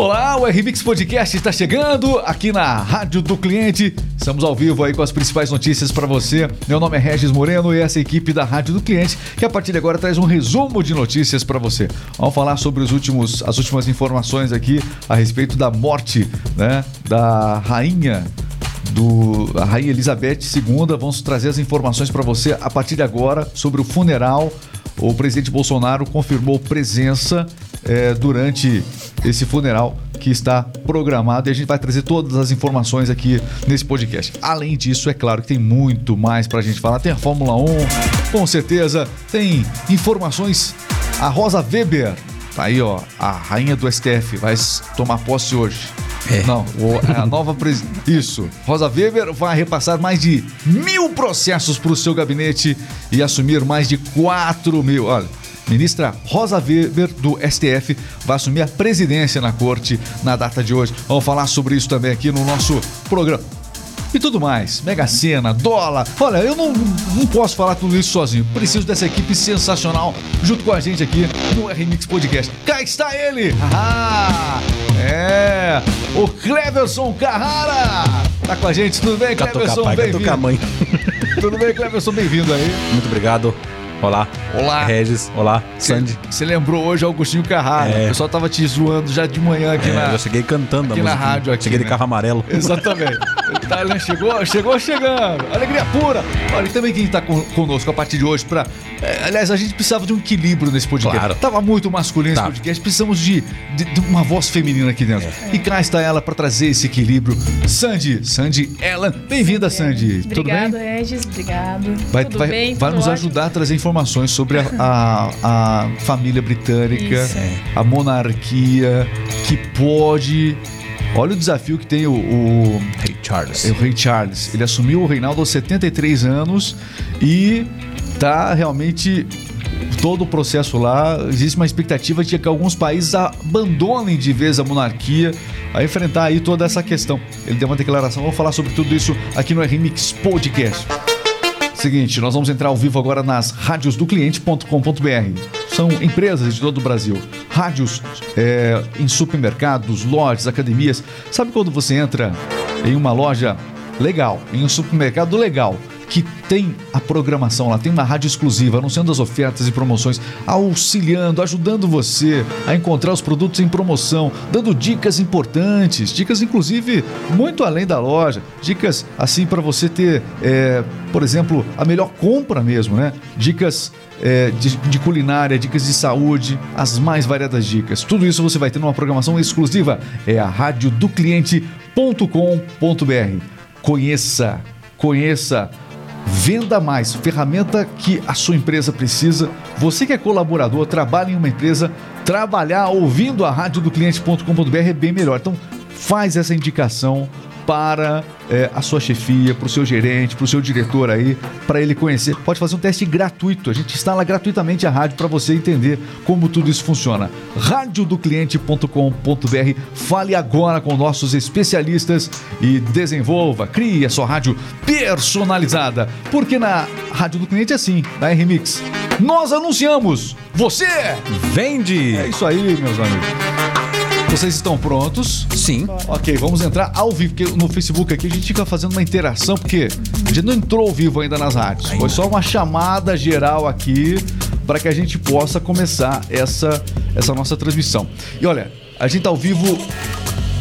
Olá, o RMix Podcast está chegando aqui na Rádio do Cliente. Estamos ao vivo aí com as principais notícias para você. Meu nome é Regis Moreno e essa é a equipe da Rádio do Cliente, que a partir de agora traz um resumo de notícias para você. Vamos falar sobre os últimos, as últimas informações aqui a respeito da morte, né, da rainha do a Rainha Elizabeth II. Vamos trazer as informações para você a partir de agora sobre o funeral. O presidente Bolsonaro confirmou presença é, durante esse funeral que está programado e a gente vai trazer todas as informações aqui nesse podcast. Além disso, é claro que tem muito mais para a gente falar. Tem a Fórmula 1, com certeza, tem informações. A Rosa Weber, tá aí ó, a rainha do STF, vai tomar posse hoje. É. Não, a nova presidente. Isso. Rosa Weber vai repassar mais de mil processos para o seu gabinete e assumir mais de 4 mil. Olha, Ministra Rosa Weber, do STF, vai assumir a presidência na corte na data de hoje. Vamos falar sobre isso também aqui no nosso programa. E tudo mais, Mega Sena, dólar. Olha, eu não, não posso falar tudo isso sozinho. Preciso dessa equipe sensacional junto com a gente aqui no RMix Podcast. Cá está ele! Ah, é! O Cleverson Carrara! Tá com a gente, tudo bem, Cleverson? Bem-vindo. Tudo bem, Cleverson? Bem-vindo aí. Muito obrigado. Olá. Olá. Regis. Olá. Sandy. Você lembrou hoje Augustinho Carrara. É. O pessoal tava te zoando já de manhã aqui é, na. Eu cheguei cantando aqui na rádio. Aqui, cheguei né? de carro amarelo. Exatamente. tá, né? Chegou, chegou chegando. Alegria pura. Olha, e também quem tá conosco a partir de hoje para é, Aliás, a gente precisava de um equilíbrio nesse podcast. Claro. Tava muito masculino tá. esse podcast. Precisamos de, de, de, uma voz feminina aqui dentro. É. E cá está ela para trazer esse equilíbrio. Sandy, Sandy Ellen. Bem-vinda, Sandy. Obrigado, Tudo bem? Regis. Obrigado. Vai, Tudo vai, bem? vai nos ótimo. ajudar a trazer informações sobre a, a, a família britânica, Isso. a monarquia, que pode Olha o desafio que tem o, o, Rei Charles. O Rei Charles. Ele assumiu o reinado aos 73 anos e tá realmente todo o processo lá. Existe uma expectativa de que alguns países abandonem de vez a monarquia a enfrentar aí toda essa questão. Ele deu uma declaração, vamos falar sobre tudo isso aqui no RMix Podcast. Seguinte, nós vamos entrar ao vivo agora nas radiosdocliente.com.br. São empresas de todo o Brasil. Rádios é, em supermercados, lojas, academias. Sabe quando você entra em uma loja legal, em um supermercado legal, que tem a programação lá, tem uma rádio exclusiva, anunciando as ofertas e promoções, auxiliando, ajudando você a encontrar os produtos em promoção, dando dicas importantes, dicas inclusive muito além da loja, dicas assim para você ter, é, por exemplo, a melhor compra mesmo, né? Dicas é, de, de, culinária, dicas de saúde, as mais variadas dicas. Tudo isso você vai ter numa programação exclusiva. É a radiodocliente.com.br. Conheça, conheça Venda mais, ferramenta que a sua empresa precisa. Você que é colaborador, trabalha em uma empresa, trabalhar ouvindo a rádio do cliente.com.br é bem melhor. Então, faz essa indicação para é, a sua chefia, para o seu gerente, para o seu diretor aí, para ele conhecer. Pode fazer um teste gratuito. A gente instala gratuitamente a rádio para você entender como tudo isso funciona. radiodocliente.com.br. Fale agora com nossos especialistas e desenvolva, crie a sua rádio personalizada. Porque na Rádio do Cliente é assim, na RMix. Nós anunciamos, você vende. É isso aí, meus amigos. Vocês estão prontos? Sim. Ok, vamos entrar ao vivo. Porque no Facebook aqui a gente fica fazendo uma interação, porque a gente não entrou ao vivo ainda nas rádios. Foi só uma chamada geral aqui para que a gente possa começar essa, essa nossa transmissão. E olha, a gente tá ao vivo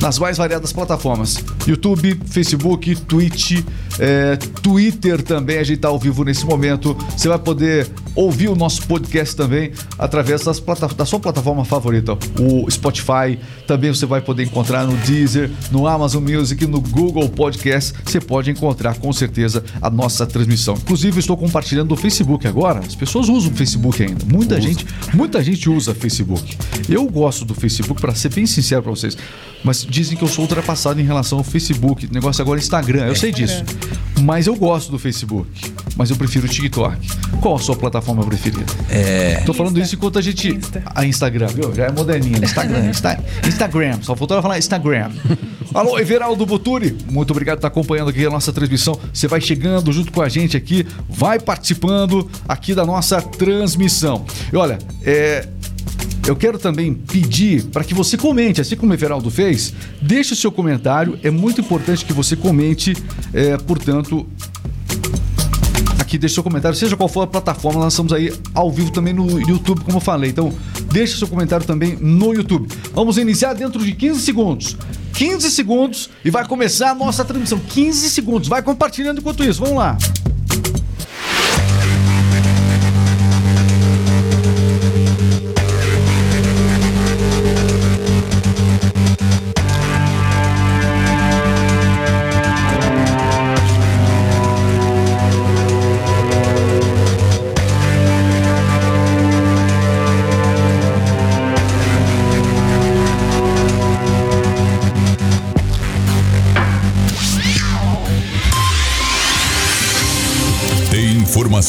nas mais variadas plataformas: YouTube, Facebook, Twitch, é, Twitter também. A gente está ao vivo nesse momento. Você vai poder ouvir o nosso podcast também através das da sua plataforma favorita, o Spotify. Também você vai poder encontrar no Deezer, no Amazon Music, no Google Podcast. Você pode encontrar com certeza a nossa transmissão. Inclusive, estou compartilhando o Facebook agora. As pessoas usam o Facebook ainda. Muita gente, muita gente usa Facebook. Eu gosto do Facebook, para ser bem sincero para vocês. Mas dizem que eu sou ultrapassado em relação ao Facebook. O negócio agora é Instagram. Eu sei disso. Mas eu gosto do Facebook. Mas eu prefiro o TikTok. Qual a sua plataforma preferida? É. Tô falando Insta. isso enquanto a gente. Insta. A Instagram, viu? Já é moderninha. Instagram. Insta... Instagram. Só faltou ela falar Instagram. Alô, Everaldo Buturi. Muito obrigado por estar acompanhando aqui a nossa transmissão. Você vai chegando junto com a gente aqui, vai participando aqui da nossa transmissão. E olha, é eu quero também pedir para que você comente, assim como o Everaldo fez, deixe o seu comentário. É muito importante que você comente, é, portanto, aqui, deixe seu comentário, seja qual for a plataforma, nós estamos aí ao vivo também no YouTube, como eu falei. Então, deixe seu comentário também no YouTube. Vamos iniciar dentro de 15 segundos. 15 segundos e vai começar a nossa transmissão. 15 segundos. Vai compartilhando enquanto isso. Vamos lá.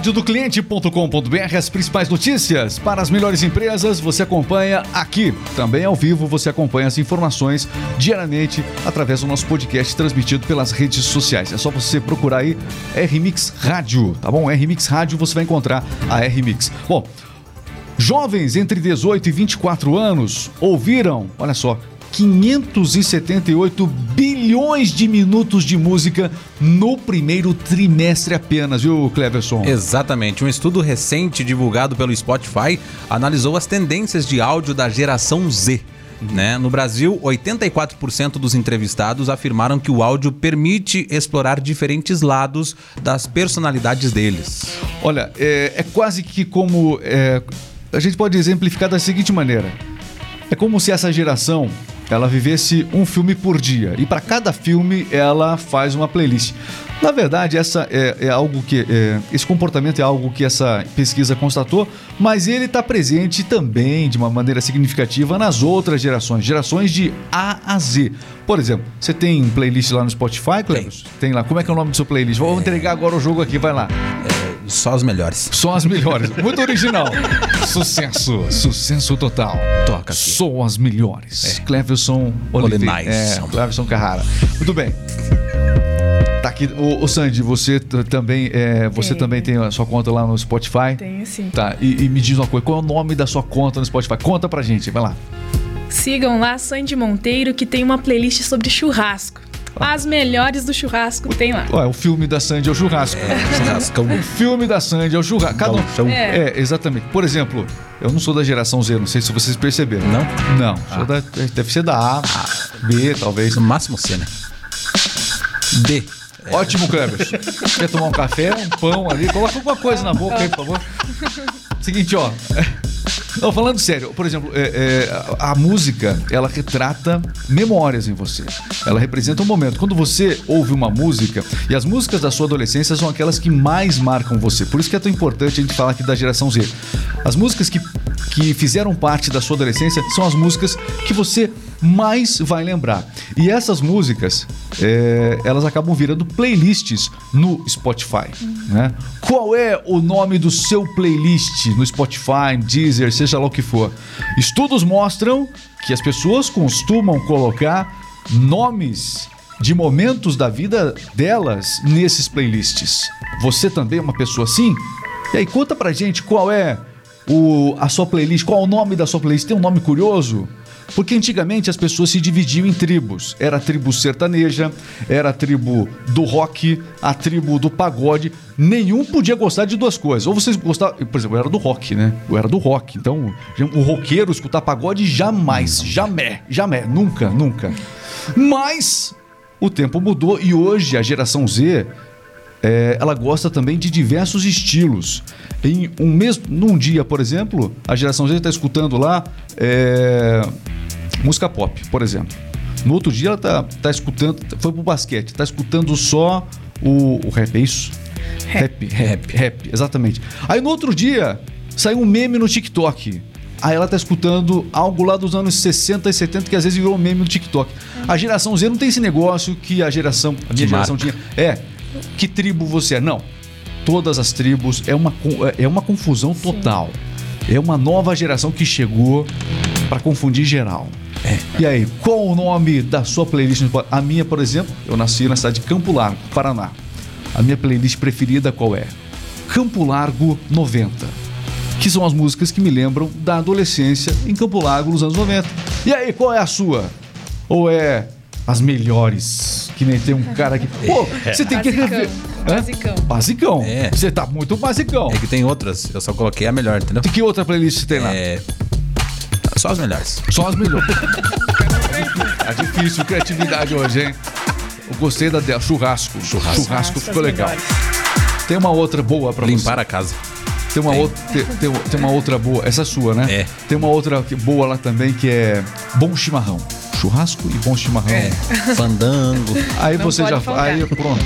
Radiodocliente.com.br, as principais notícias para as melhores empresas, você acompanha aqui. Também ao vivo, você acompanha as informações diariamente através do nosso podcast transmitido pelas redes sociais. É só você procurar aí RMix Rádio, tá bom? RMix Rádio, você vai encontrar a RMix. Bom, jovens entre 18 e 24 anos ouviram, olha só, 578 bilhões de minutos de música no primeiro trimestre apenas, viu, Cleverson? Exatamente. Um estudo recente divulgado pelo Spotify analisou as tendências de áudio da geração Z. Né? No Brasil, 84% dos entrevistados afirmaram que o áudio permite explorar diferentes lados das personalidades deles. Olha, é, é quase que como. é, a gente pode exemplificar da seguinte maneira: é como se essa geração ela vivesse um filme por dia e para cada filme ela faz uma playlist. Na verdade, essa é, é algo que é, esse comportamento é algo que essa pesquisa constatou, mas ele está presente também de uma maneira significativa nas outras gerações, gerações de A a Z. Por exemplo, você tem playlist lá no Spotify, Cleber? Tem lá. Como é que é o nome do seu playlist? Vou entregar agora o jogo aqui, vai lá. Só os melhores. São as melhores. Muito original. sucesso. Sucesso total. Toca aqui. São as melhores. Cleverson Oliveira. Olenais. É, Cleverson Carrara. Muito bem. Tá aqui. O, Sandy, você também, é, você também tem a sua conta lá no Spotify? Tenho sim. Tá, e, e me diz uma coisa, qual é o nome da sua conta no Spotify? Conta pra gente, vai lá. Sigam lá Sandy Monteiro, que tem uma playlist sobre churrasco. As melhores do churrasco tem lá. Ué, o filme da Sandy é o churrasco. Churrascão. O filme da Sandy é o churrasco. Cada um-. É. É, exatamente. Por exemplo, eu não sou da geração Z, não sei se vocês perceberam. Não? Não, sou da, deve ser da A, B, talvez. No máximo C, né? D. Ótimo, Kleber. Quer tomar um café, um pão ali? Coloca alguma coisa na boca aí, por favor. Seguinte, ó. Não, falando sério, por exemplo, é, é, a, música, ela retrata memórias em você. Ela representa um momento. Quando você ouve uma música, e as músicas da sua adolescência são aquelas que mais marcam você. Por isso que é tão importante a gente falar aqui da geração Z. As músicas que, que fizeram parte da sua adolescência são as músicas que você mais vai lembrar. E essas músicas, é, elas acabam virando playlists no Spotify. Né? Qual é o nome do seu playlist no Spotify, Deezer, seja lá o que for? Estudos mostram que as pessoas costumam colocar nomes de momentos da vida delas nesses playlists. Você também é uma pessoa assim? E aí, conta pra gente qual é o, a sua playlist, qual é o nome da sua playlist? Tem um nome curioso? Porque antigamente as pessoas se dividiam em tribos. Era a tribo sertaneja, era a tribo do rock, a tribo do pagode. Nenhum podia gostar de duas coisas. Ou vocês gostavam. Por exemplo, eu era do rock, né? Eu era do rock. Então, o roqueiro escutar pagode jamais. Jamais. Jamais. Nunca, nunca. Mas o tempo mudou e hoje a geração Z é, ela gosta também de diversos estilos. Em um mesmo, num dia, por exemplo, a geração Z está escutando lá é, música pop, por exemplo. No outro dia ela tá, tá escutando, foi pro basquete, tá escutando só o, o rap, é isso? Rap, rap, rap, exatamente. Aí no outro dia saiu um meme no TikTok. Aí ela tá escutando algo lá dos anos 60 e 70 que às vezes virou meme no TikTok. A geração Z não tem esse negócio que a geração, a minha geração marca. tinha. É, que tribo você é? Não. Todas as tribos é uma, é uma confusão total. É uma nova geração que chegou Pra confundir geral. E aí, qual o nome da sua playlist? A minha, por exemplo, eu nasci na cidade de Campo Largo, Paraná. A minha playlist preferida qual é? Campo Largo 90. Que são as músicas que me lembram da adolescência em Campo Largo nos anos 90. E aí, qual é a sua? Ou é as melhores? Que nem tem um cara aqui. Pô, você tem que rever. Basicão. Basicão. É. Você tá muito basicão. É que tem outras, eu só coloquei a melhor, entendeu? De que outra playlist você tem lá? É. Só as melhores. Só as melhores. é difícil criatividade hoje, hein? Eu gostei da dela. Churrasco. Churrasco, Nossa, ficou as legal. melhores. Tem uma outra boa pra Limpar você. a casa. Tem uma, Tem. outra, tem, tem- tem uma outra boa. Essa é sua, né? É. Tem uma outra boa lá também que é bom chimarrão. Churrasco e bom chimarrão. É. Fandango. Aí Não você já. faltar. Aí pronto.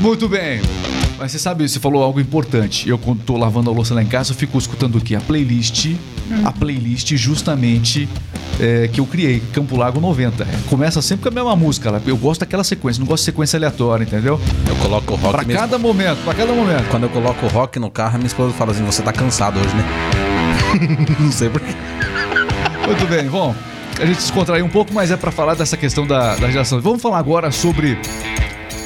Muito bem. Mas você sabe, você falou algo importante. Eu, quando tô lavando a louça lá em casa, eu fico escutando o quê? A playlist. A playlist justamente é, que eu criei, Campo Lago 90. Começa sempre com a mesma música. lá. Eu gosto daquela sequência, não gosto de sequência aleatória, entendeu? Eu coloco o rock Pra mesmo. cada momento, pra cada momento. Quando eu coloco o rock no carro, a minha esposa fala assim: você tá cansado hoje, né? Não sei porquê. Muito bem, bom. A gente descontraiu um pouco, mas é pra falar dessa questão da, da geração. Vamos falar agora sobre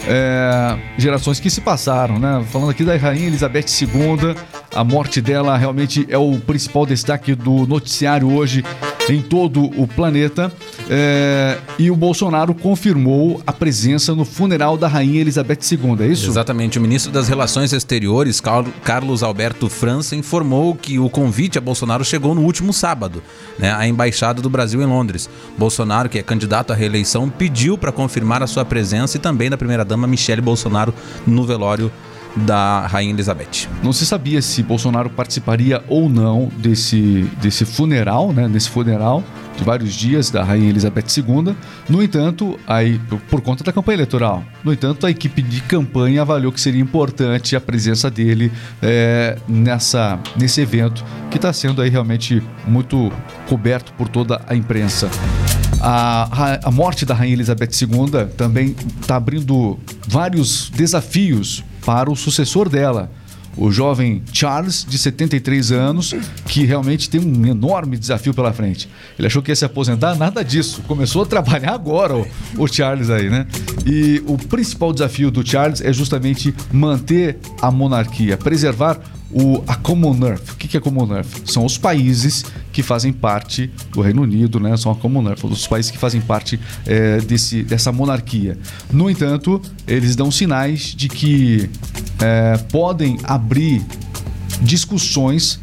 é, gerações que se passaram, né? Falando aqui da Rainha Elizabeth II, a morte dela realmente é o principal destaque do noticiário hoje em todo o planeta. É, e o Bolsonaro confirmou a presença no funeral da Rainha Elizabeth II, é isso? Exatamente. O ministro das Relações Exteriores, Car- Carlos Alberto França, informou que o convite a Bolsonaro chegou no último sábado, né, à Embaixada do Brasil em Londres. Bolsonaro, que é candidato à reeleição, pediu para confirmar a sua presença e também da primeira-dama Michele Bolsonaro no velório da Rainha Elizabeth. Não se sabia se Bolsonaro participaria ou não desse, desse funeral, né? Nesse funeral de vários dias da Rainha Elizabeth II. No entanto, aí, por, conta da campanha eleitoral, no entanto, a equipe de campanha avaliou que seria importante a presença dele é, nessa, nesse evento que está sendo aí realmente muito coberto por toda a imprensa. A, a morte da Rainha Elizabeth II também está abrindo vários desafios para o sucessor dela, o jovem Charles, de 73 anos, que realmente tem um enorme desafio pela frente. Ele achou que ia se aposentar, nada disso. Começou a trabalhar agora, o, o Charles aí, né? E o principal desafio do Charles é justamente manter a monarquia, preservar o, a Commonwealth. O que que é Commonwealth? São os países que fazem parte do Reino Unido, né? São a Commonwealth, os países que fazem parte é, desse, dessa monarquia. No entanto, eles dão sinais de que é, podem abrir discussões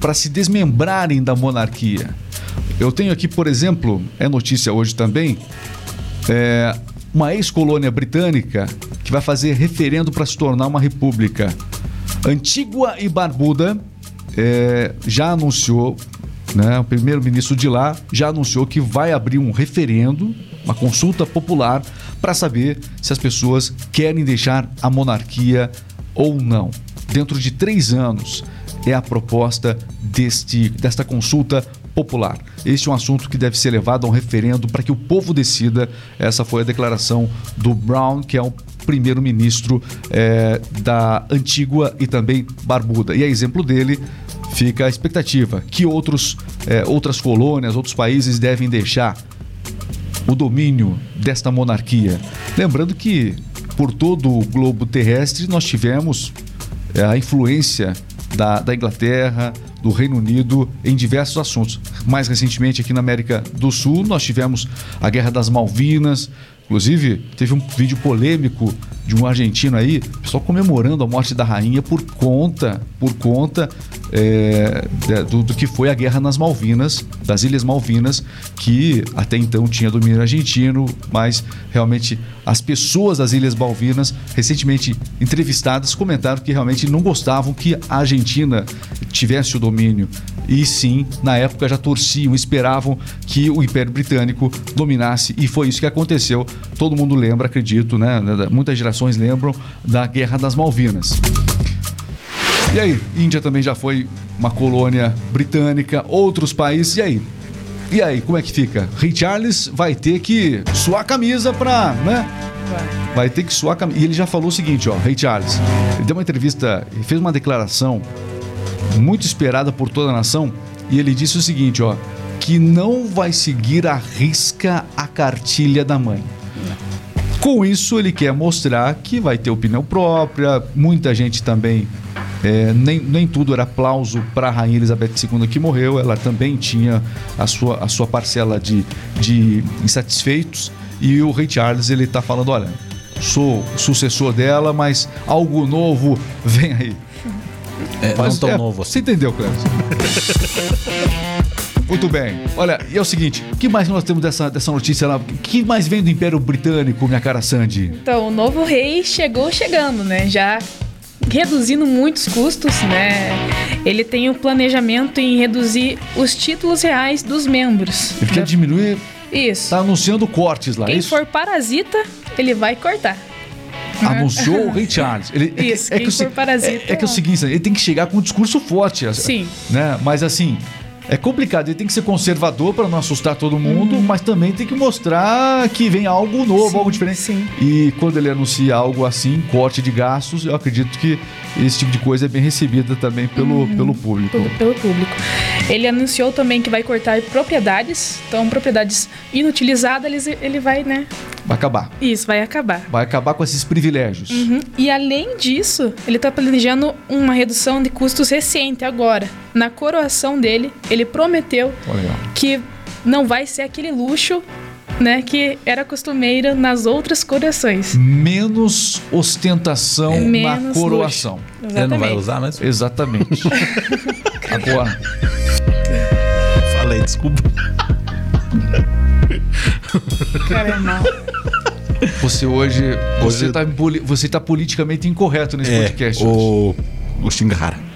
para se desmembrarem da monarquia. Eu tenho aqui, por exemplo, é notícia hoje também, é, uma ex-colônia britânica que vai fazer referendo para se tornar uma república. Antígua e Barbuda é, já anunciou, né, o primeiro-ministro de lá já anunciou que vai abrir um referendo, uma consulta popular, para saber se as pessoas querem deixar a monarquia ou não. Dentro de três anos é a proposta deste, desta consulta popular. Este é um assunto que deve ser levado a um referendo para que o povo decida. Essa foi a declaração do Brown, que é o primeiro-ministro eh, da Antígua e também Barbuda. E a exemplo dele fica a expectativa que outros, eh, outras colônias, outros países devem deixar o domínio desta monarquia. Lembrando que por todo o globo terrestre nós tivemos é, a influência da, da Inglaterra, do Reino Unido em diversos assuntos. Mais recentemente aqui na América do Sul nós tivemos a Guerra das Malvinas. Inclusive, teve um vídeo polêmico de um argentino aí, pessoal comemorando a morte da rainha por conta, por conta é, do, do que foi a guerra nas Malvinas, das Ilhas Malvinas, que até então tinha domínio argentino, mas realmente as pessoas das Ilhas Malvinas, recentemente entrevistadas, comentaram que realmente não gostavam que a Argentina tivesse o domínio. E sim, na época já torciam, esperavam que o Império Britânico dominasse, e foi isso que aconteceu. Todo mundo lembra, acredito, né? Muitas gerações lembram da Guerra das Malvinas. E aí, Índia também já foi uma colônia britânica, outros países, e aí? E aí, como é que fica? Rei Charles vai ter que suar a camisa pra, né? Vai. Ter que suar a camisa. E ele já falou o seguinte, ó, Rei Charles. Ele deu uma entrevista, ele fez uma declaração muito esperada por toda a nação, e ele disse o seguinte, ó, que não vai seguir a risca a cartilha da mãe. Com isso, ele quer mostrar que vai ter opinião própria. Muita gente também. é, nem, nem tudo era aplauso para a Rainha Elizabeth II que morreu. Ela também tinha a sua, a sua parcela de, de insatisfeitos. E o Rei Charles ele tá falando: olha, sou sucessor dela, mas algo novo vem aí. É, Mas não tão é, novo assim. Você entendeu, Cleves? Muito bem. Olha, e é o seguinte: o que mais nós temos dessa, dessa notícia lá? O que mais vem do Império Britânico, minha cara Sandy? Então, o novo rei chegou chegando, né? Já reduzindo muitos custos, né? Ele tem o planejamento em reduzir os títulos reais dos membros. Ele quer diminuir, Isso. tá anunciando cortes lá, é Quem isso? for parasita, ele vai cortar. Anunciou o Rei Charles. Ele, é que- Isso, é, que, o se- for parasita, é, é que é o seguinte, ele tem que chegar com um discurso forte. Sim. Né? Mas assim. É complicado, ele tem que ser conservador para não assustar todo mundo, mas também tem que mostrar que vem algo novo, Uhum. Sim, algo diferente. sim. E quando ele anuncia algo assim, corte de gastos, eu acredito que esse tipo de coisa é bem recebida também pelo, Uhum. pelo público. pelo, pelo público. Ele anunciou também que vai cortar propriedades, então propriedades inutilizadas ele, ele vai, né? Vai acabar. Isso, vai acabar. Vai acabar com esses privilégios. Uhum. E além disso, ele está planejando uma redução de custos recente agora. Na coroação dele, ele prometeu que não vai ser aquele luxo, né, que era costumeiro nas outras coroações. Menos ostentação na Menos coroação. luxo. Ele não vai usar, mas Exatamente. Agora, falei, desculpa. Cara, é mal. Você hoje. Você, tá, poli- você tá politicamente incorreto nesse podcast. hoje. É, o, o Xingara.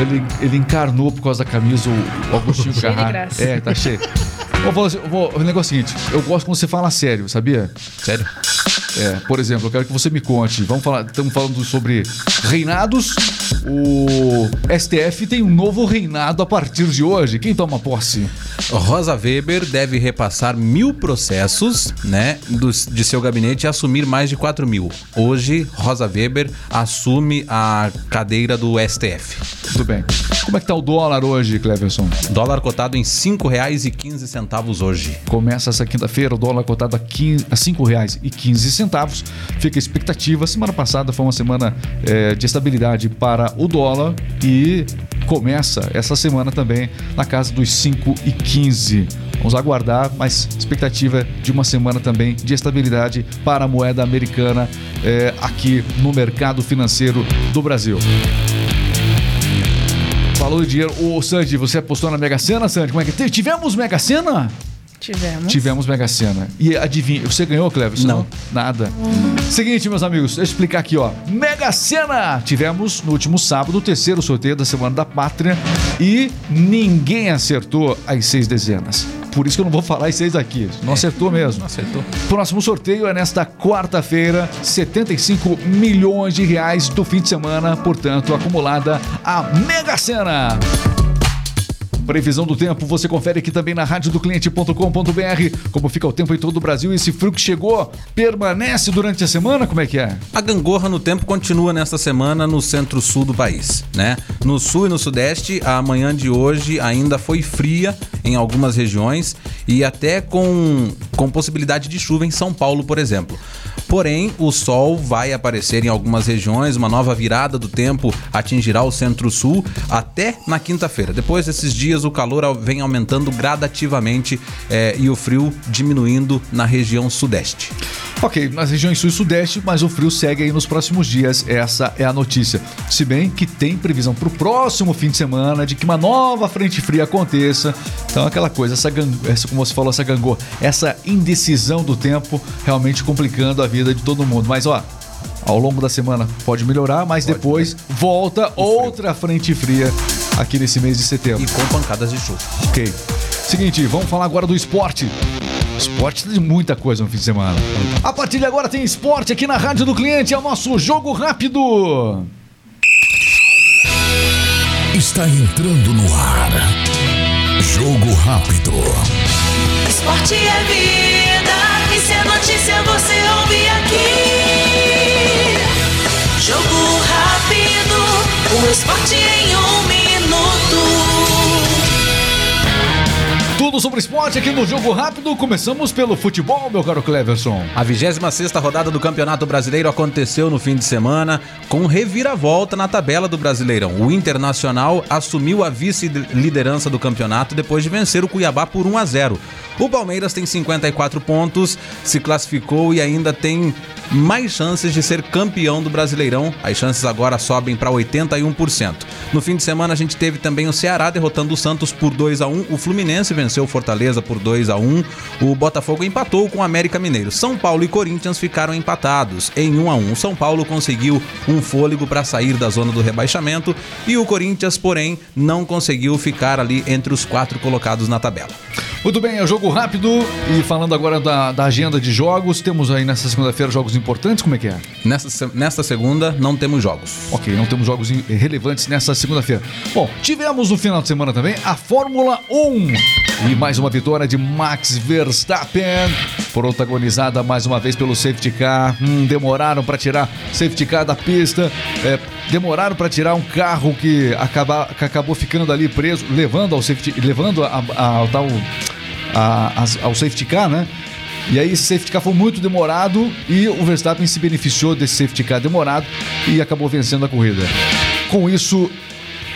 Ele, ele encarnou por causa da camisa o, o Agostinho Cheio de Carrara. graça. É, tá cheio. Vou, assim, eu vou- o negócio é o seguinte: eu gosto quando você fala sério, sabia? Sério? É, por exemplo, eu quero que você me conte. Vamos falar, estamos falando sobre reinados. O STF tem um novo reinado a partir de hoje. Quem toma posse? Rosa Weber deve repassar mil processos, né, dos- de seu gabinete e assumir mais de 4 mil. Hoje, Rosa Weber assume a cadeira do STF. Tudo bem. Como é que tá o dólar hoje, Cleverson? Dólar cotado em R$ 5,15 hoje. Começa essa quinta-feira, o dólar cotado a, 15, a R$ 5,15. Fica a expectativa. Semana passada foi uma semana eh, de estabilidade para o dólar e começa essa semana também na casa dos 5,15. Vamos aguardar, mas expectativa de uma semana também de estabilidade para a moeda americana eh, aqui no mercado financeiro do Brasil. Falou de dinheiro. Ô, Sandy, você apostou na Mega Sena, Sandy? Como é que tivemos Mega Sena? Tivemos. Tivemos Mega Sena. E adivinha, você ganhou, Cleves? Não. Nada. Seguinte, meus amigos, deixa eu explicar aqui, ó. Mega Sena! Tivemos no último sábado o terceiro sorteio da Semana da Pátria e ninguém acertou as seis dezenas. Por isso que eu não vou falar as seis aqui. Não acertou mesmo. Não acertou. Próximo sorteio é nesta quarta-feira, 75 milhões de reais do fim de semana, portanto, acumulada a Mega Sena. Previsão do tempo, você confere aqui também na radiodocliente.com.br como fica o tempo em todo o Brasil. Esse frio que chegou permanece durante a semana? Como é que é? A gangorra no tempo continua nesta semana no centro-sul do país, né? No sul e no sudeste, a manhã de hoje ainda foi fria em algumas regiões e até com, com possibilidade de chuva em São Paulo, por exemplo. Porém, o sol vai aparecer em algumas regiões, uma nova virada do tempo atingirá o centro-sul até na quinta-feira. Depois desses dias, o calor vem aumentando gradativamente eh, e o frio diminuindo na região sudeste. Ok, nas regiões sul e sudeste, mas o frio segue aí nos próximos dias. Essa é a notícia. Se bem que tem previsão para o próximo fim de semana de que uma nova frente fria aconteça. Então, aquela coisa, essa, essa como você falou, essa gangorra, essa indecisão do tempo realmente complicando a vida de todo mundo. Mas, ó. Ao longo da semana pode melhorar, mas depois volta outra frente fria aqui nesse mês de setembro. E com pancadas de chuva. Ok. Seguinte, vamos falar agora do esporte. Esporte tem muita coisa no fim de semana. A partir de agora tem esporte aqui na Rádio do Cliente, é o nosso jogo rápido. Está entrando no ar. Jogo rápido. Esporte é vida, e se é notícia você ouve aqui. Jogo rápido, o esporte em um sobre esporte aqui no Jogo Rápido. Começamos pelo futebol, meu caro Cleverson. A 26 rodada do Campeonato Brasileiro aconteceu no fim de semana com reviravolta na tabela do Brasileirão. O Internacional assumiu a vice-liderança do campeonato depois de vencer o Cuiabá por 1 a 0. O Palmeiras tem 54 pontos, se classificou e ainda tem mais chances de ser campeão do Brasileirão. As chances agora sobem para 81%. No fim de semana a gente teve também o Ceará derrotando o Santos por 2 a 1, o Fluminense venceu o Fortaleza por 2 a 1, o Botafogo empatou com o América Mineiro. São Paulo e Corinthians ficaram empatados em 1 a 1. O São Paulo conseguiu um fôlego para sair da zona do rebaixamento e o Corinthians, porém, não conseguiu ficar ali entre os quatro colocados na tabela. Muito bem, é jogo rápido. E falando agora da, da agenda de jogos, temos aí nessa segunda-feira jogos importantes, como é que é? Nesta, se- nesta segunda não temos jogos. Ok, não temos jogos relevantes nessa segunda-feira. Bom, tivemos no final de semana também a Fórmula 1. E mais uma vitória de Max Verstappen, protagonizada mais uma vez pelo safety car. Hum, demoraram para tirar safety car da pista, é, demoraram para tirar um carro que, acaba, que acabou ficando ali preso, levando ao safety, levando a- a- tal a- ao safety car, né? E aí esse safety car foi muito demorado e o Verstappen se beneficiou desse safety car demorado e acabou vencendo a corrida. Com isso,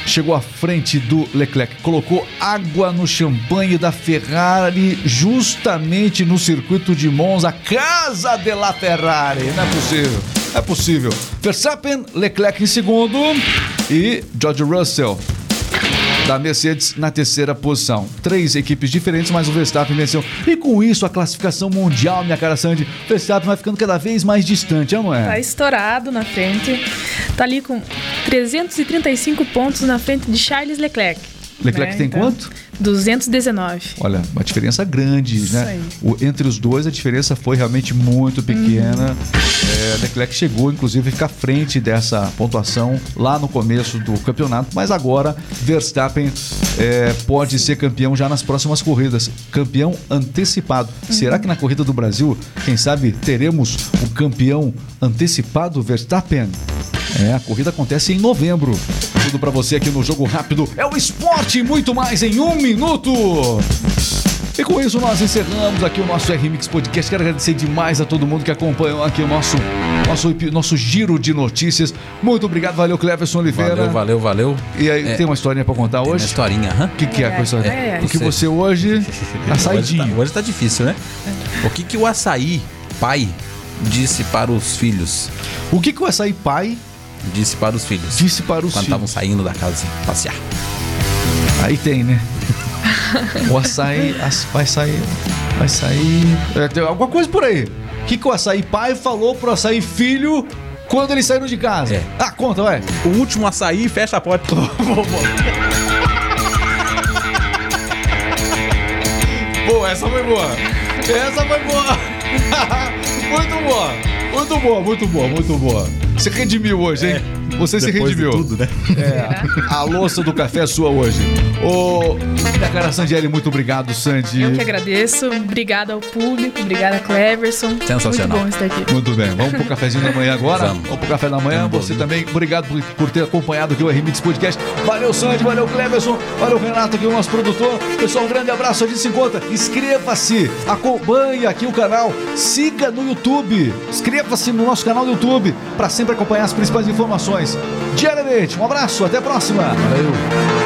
chegou à frente do Leclerc, colocou água no champanhe da Ferrari justamente no circuito de Monza, casa de la Ferrari. Não é possível, é possível. Verstappen, Leclerc em segundo e George Russell da Mercedes na terceira posição. Três equipes diferentes, mas o Verstappen venceu. E com isso, a classificação mundial, minha cara Sandy, Verstappen vai ficando cada vez mais distante, não é? Tá estourado na frente. Tá ali com 335 pontos na frente de Charles Leclerc. Leclerc né? tem Então, quanto? 219. Olha, uma diferença grande, Isso né? aí. O- entre os dois, a diferença foi realmente muito pequena. É, Leclerc chegou, inclusive, a ficar à frente dessa pontuação lá no começo do campeonato, mas agora Verstappen é, pode ser campeão já nas próximas corridas. Campeão antecipado. Será que na corrida do Brasil, quem sabe, teremos o campeão antecipado Verstappen? É, a corrida acontece em novembro. Tudo pra você aqui no Jogo Rápido. É o esporte e muito mais em um minuto. E com isso nós encerramos aqui o nosso R-Mix Podcast. Quero agradecer demais a todo mundo que acompanhou aqui o nosso, nosso, nosso giro de notícias. Muito obrigado, valeu Cleverson Oliveira. Valeu, valeu, valeu. E aí, É, tem uma historinha pra contar Tem uma hoje? historinha, hã? O que, que é a coisa? É, é. Porque você hoje tá Hoje saidinho. tá, hoje tá difícil, né? O que que o açaí, pai, disse para os filhos? O que, que o açaí pai Disse para os filhos. disse para os Quando estavam filhos? saindo da casa passear. Aí tem, né? o açaí vai sair. Vai sair. É, tem alguma coisa por aí. O que, que o açaí pai falou pro açaí filho quando eles saíram de casa? É. Ah, conta, vai. O último açaí fecha a porta. Pô, essa foi boa. Essa foi boa. muito boa. Muito boa, muito boa, muito boa. Você redimiu hoje, hein? Você se Depois de redimiu. tudo, né? É, a louça do café é sua hoje. Ô, minha cara Sandiele, muito obrigado, Sandy. Eu que agradeço. Obrigada ao público, obrigada Cleverson. Sensacional. Muito bom estar aqui. Muito bem, vamos pro cafezinho da manhã agora? Vamos. pro café da manhã. Você também, obrigado por, por ter acompanhado aqui o RMX Podcast. Valeu, Sandy, valeu, Cleverson, valeu, Renato, aqui o nosso produtor. Pessoal, um grande abraço, a gente se encontra. Inscreva-se, acompanhe aqui o canal, siga no YouTube, inscreva-se no nosso canal do YouTube para sempre acompanhar as principais informações diariamente. Um abraço, até a próxima. Valeu.